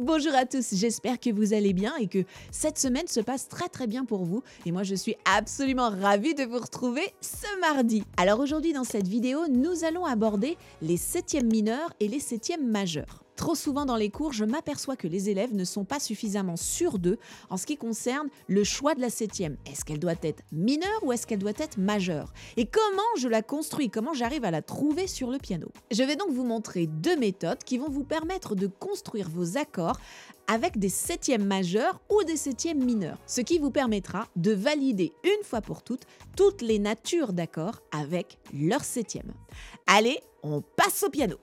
Bonjour à tous, j'espère que vous allez bien et que cette semaine se passe très très bien pour vous. Et moi je suis absolument ravie de vous retrouver ce mardi. Alors aujourd'hui dans cette vidéo, nous allons aborder les septièmes mineurs et les septièmes majeurs. Trop souvent dans les cours, je m'aperçois que les élèves ne sont pas suffisamment sûrs d'eux en ce qui concerne le choix de la septième. Est-ce qu'elle doit être mineure ou est-ce qu'elle doit être majeure? Et comment je la construis? Comment j'arrive à la trouver sur le piano? Je vais donc vous montrer deux méthodes qui vont vous permettre de construire vos accords avec des septièmes majeurs ou des septièmes mineurs, ce qui vous permettra de valider une fois pour toutes toutes les natures d'accords avec leur septième. Allez, on passe au piano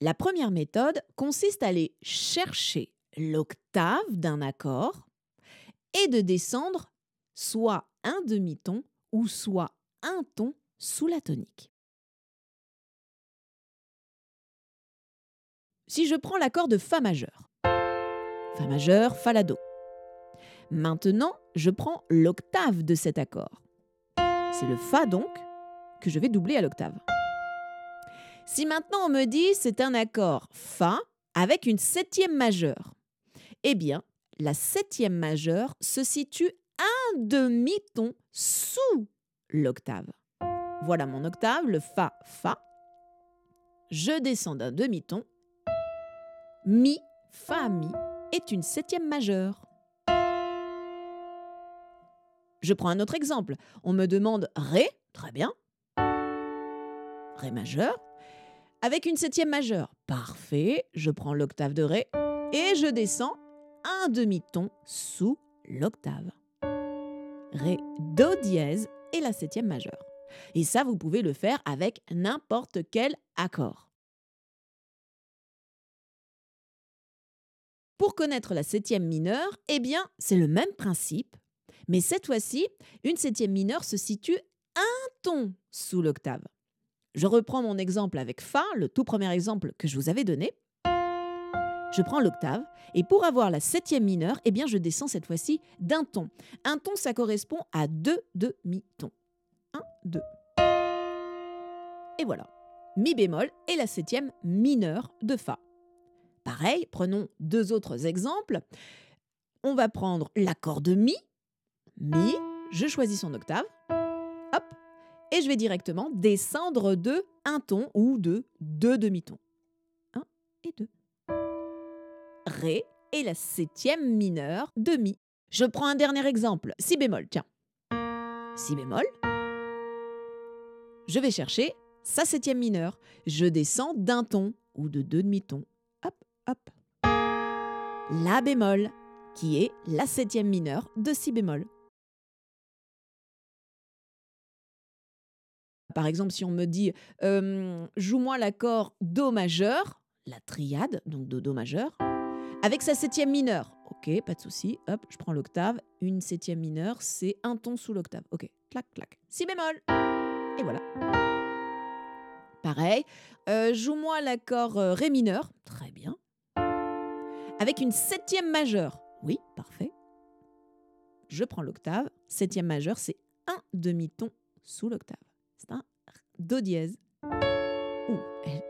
La première méthode consiste à aller chercher l'octave d'un accord et de descendre soit un demi-ton ou soit un ton sous la tonique. Si je prends l'accord de Fa majeur, Fa majeur, Fa la Do. Maintenant, je prends l'octave de cet accord. C'est le Fa donc que je vais doubler à l'octave. Si maintenant on me dit c'est un accord Fa avec une septième majeure, eh bien, la septième majeure se situe un demi-ton sous l'octave. Voilà mon octave, le Fa, Fa. Je descends d'un demi-ton. Mi, Fa, Mi est une septième majeure. Je prends un autre exemple. On me demande Ré, très bien. Ré majeur avec une septième majeure. Parfait, je prends l'octave de Ré et je descends un demi-ton sous l'octave. Ré, Do dièse et la septième majeure. Et ça, vous pouvez le faire avec n'importe quel accord. Pour connaître la septième mineure, eh bien, c'est le même principe, mais cette fois-ci, une septième mineure se situe un ton sous l'octave. Je reprends mon exemple avec Fa, le tout premier exemple que je vous avais donné. Je prends l'octave et pour avoir la septième mineure, eh bien je descends cette fois-ci d'un ton. Un ton, ça correspond à deux demi-tons. Un, deux. Et voilà. Mi bémol et la septième mineure de Fa. Pareil, prenons deux autres exemples. On va prendre l'accord de Mi. Mi, je choisis son octave et je vais directement descendre de un ton ou de deux demi-tons. Un et deux. Ré et la septième mineure de Mi. Je prends un dernier exemple. Si bémol, tiens. Si bémol. Je vais chercher sa septième mineure. Je descends d'un ton ou de deux demi-tons. Hop, hop. La bémol, qui est la septième mineure de Si bémol. Par exemple, si on me dit joue-moi l'accord Do majeur, la triade, donc Do Do majeur, avec sa septième mineure. Ok, pas de souci. Hop, je prends l'octave. Une septième mineure, c'est un ton sous l'octave. Ok, clac, clac. Si bémol. Et voilà. Pareil. joue-moi l'accord Ré mineur. Très bien. Avec une septième majeure. Oui, parfait. Je prends l'octave. Septième majeure, c'est un demi-ton sous l'octave. C'est un Do dièse.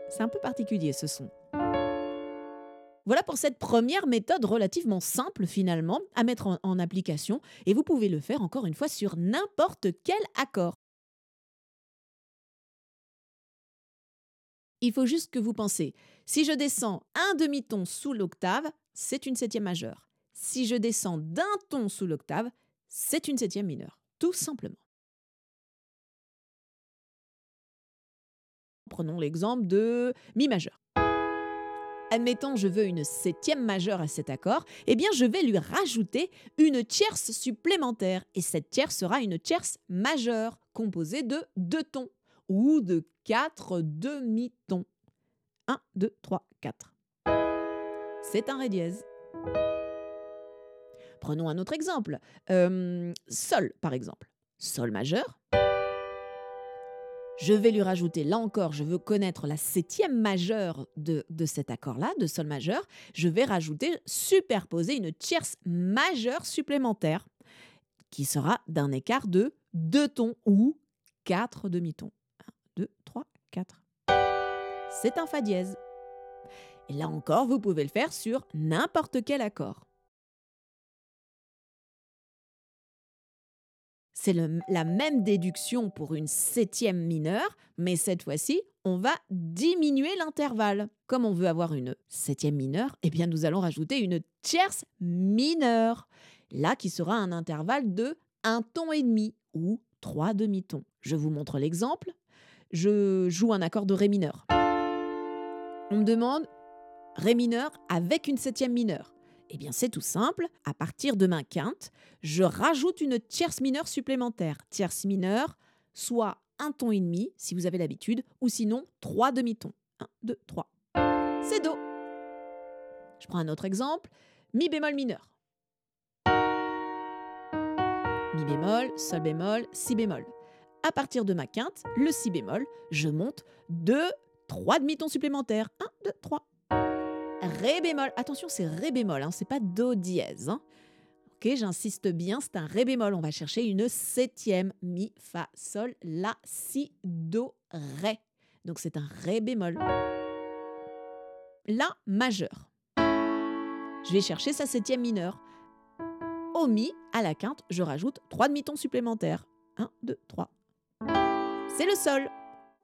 c'est un peu particulier ce son. Voilà pour cette première méthode relativement simple finalement à mettre en, application et vous pouvez le faire encore une fois sur n'importe quel accord. Il faut juste que vous pensez, si je descends un demi-ton sous l'octave, c'est une septième majeure. Si je descends d'un ton sous l'octave, c'est une septième mineure, tout simplement. Prenons l'exemple de Mi majeur. Admettons, je veux une septième majeure à cet accord, eh bien je vais lui rajouter une tierce supplémentaire. Et cette tierce sera une tierce majeure, composée de deux tons, ou de quatre demi-tons. 1, 2, 3, 4. C'est un Ré dièse. Prenons un autre exemple. Euh, sol, par exemple. Sol majeur. Je vais lui rajouter, là encore, je veux connaître la septième majeure de, cet accord-là, de Sol majeur. Je vais rajouter, superposer une tierce majeure supplémentaire qui sera d'un écart de deux tons ou quatre demi-tons. 1, 2, 3, 4. C'est un Fa dièse. Et là encore, vous pouvez le faire sur n'importe quel accord. C'est la même déduction pour une septième mineure, mais cette fois-ci, on va diminuer l'intervalle. Comme on veut avoir une septième mineure, eh bien nous allons rajouter une tierce mineure. Là, qui sera un intervalle de un ton et demi ou trois demi-tons. Je vous montre l'exemple. Je joue un accord de Ré mineur. On me demande Ré mineur avec une septième mineure. Eh bien, c'est tout simple. À partir de ma quinte, je rajoute une tierce mineure supplémentaire. Tierce mineure, soit un ton et demi, si vous avez l'habitude, ou sinon trois demi-tons. 1, 2, 3. C'est Do. Je prends un autre exemple. Mi bémol mineur. Mi bémol, Sol bémol, Si bémol. À partir de ma quinte, le Si bémol, je monte deux, trois demi-tons supplémentaires. 1, 2, 3. Ré bémol. Attention, c'est Ré bémol, hein, c'est pas Do dièse. Hein. Ok, j'insiste bien, c'est un Ré bémol. On va chercher une septième. Mi, Fa, Sol, La, Si, Do, Ré. Donc c'est un Ré bémol. La majeur. Je vais chercher sa septième mineure. Au Mi, à la quinte, je rajoute trois demi-tons supplémentaires. 1, 2, 3. C'est le Sol.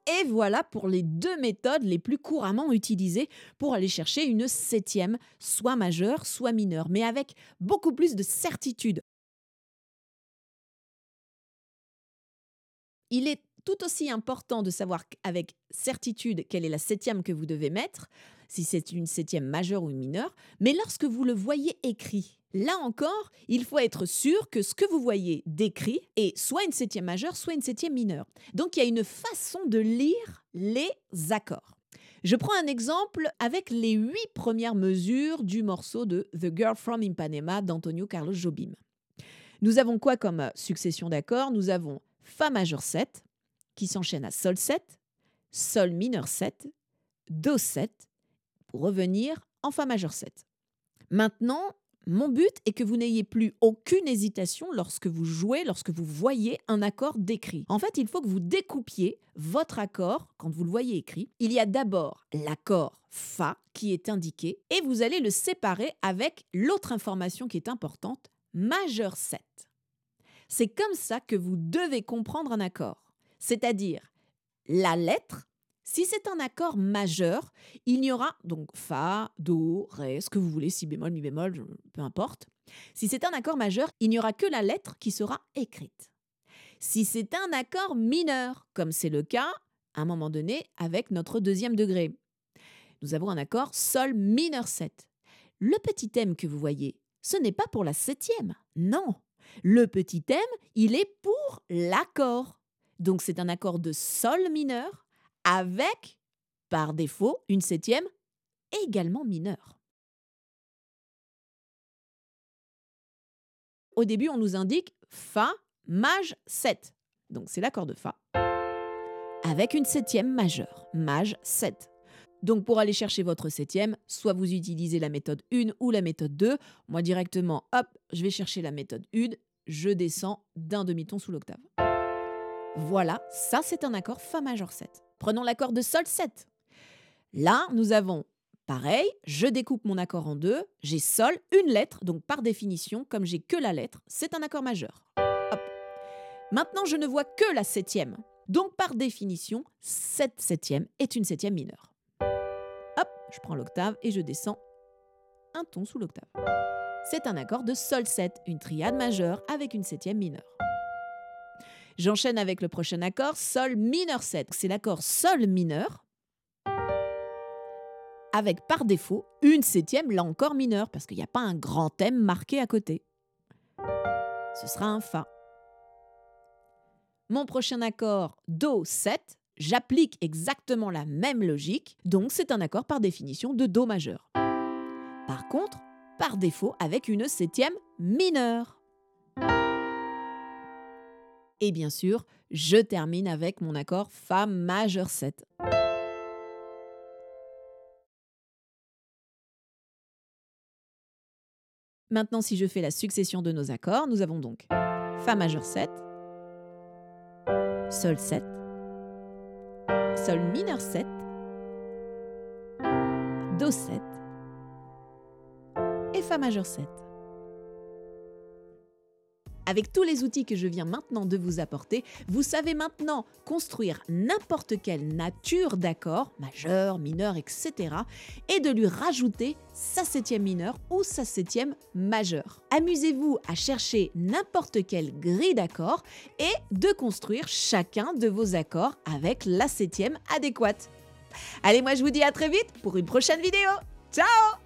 Et voilà pour les deux méthodes les plus couramment utilisées pour aller chercher une septième, soit majeure, soit mineure, mais avec beaucoup plus de certitude. Tout aussi important de savoir avec certitude quelle est la septième que vous devez mettre, si c'est une septième majeure ou une mineure, mais lorsque vous le voyez écrit, là encore, il faut être sûr que ce que vous voyez décrit est soit une septième majeure, soit une septième mineure. Donc il y a une façon de lire les accords. Je prends un exemple avec les huit premières mesures du morceau de The Girl from Ipanema d'Antonio Carlos Jobim. Nous avons quoi comme succession d'accords? Nous avons Fa majeur 7 qui s'enchaîne à Sol 7, Sol mineur 7, Do 7 pour revenir en Fa majeur 7. Maintenant, mon but est que vous n'ayez plus aucune hésitation lorsque vous jouez, lorsque vous voyez un accord décrit. En fait, il faut que vous découpiez votre accord quand vous le voyez écrit. Il y a d'abord l'accord Fa qui est indiqué et vous allez le séparer avec l'autre information qui est importante, majeur 7. C'est comme ça que vous devez comprendre un accord. C'est-à-dire la lettre si c'est un accord majeur, il y aura donc Fa, Do, Ré, ce que vous voulez, Si bémol, Mi bémol, peu importe. Si c'est un accord majeur, il n'y aura que la lettre qui sera écrite. Si c'est un accord mineur, comme c'est le cas à un moment donné avec notre deuxième degré, nous avons un accord Sol mineur 7. Le petit thème que vous voyez, ce n'est pas pour la septième, non. Le petit thème, il est pour l'accord. Donc c'est un accord de Sol mineur avec, par défaut, une septième également mineure. Au début, on nous indique Fa, Maj 7. Donc c'est l'accord de Fa. Avec une septième majeure, Maj 7. Donc pour aller chercher votre septième, soit vous utilisez la méthode 1 ou la méthode 2. Moi directement, hop, je vais chercher la méthode 1, je descends d'un demi-ton sous l'octave. Voilà, ça c'est un accord Fa majeur 7. Prenons l'accord de Sol 7. Là, nous avons pareil, je découpe mon accord en deux, j'ai Sol, une lettre, donc par définition, comme j'ai que la lettre, c'est un accord majeur. Maintenant, je ne vois que la septième. Donc par définition, cette septième est une septième mineure. Hop, je prends l'octave et je descends un ton sous l'octave. C'est un accord de Sol 7, une triade majeure avec une septième mineure. J'enchaîne avec le prochain accord, Sol mineur 7. C'est l'accord Sol mineur avec par défaut une septième, là encore mineure, parce qu'il n'y a pas un grand thème marqué à côté. Ce sera un Fa. Mon prochain accord, Do 7, j'applique exactement la même logique, donc c'est un accord par définition de Do majeur. Par contre, par défaut avec une septième mineure. Et bien sûr, je termine avec mon accord Fa majeur 7. Maintenant, si je fais la succession de nos accords, nous avons donc Fa majeur 7, Sol 7, Sol mineur 7, Do 7 et Fa majeur 7. Avec tous les outils que je viens maintenant de vous apporter, vous savez maintenant construire n'importe quelle nature d'accord, majeur, mineur, etc., et de lui rajouter sa septième mineure ou sa septième majeure. Amusez-vous à chercher n'importe quelle grille d'accords et de construire chacun de vos accords avec la septième adéquate. Allez, moi je vous dis à très vite pour une prochaine vidéo. Ciao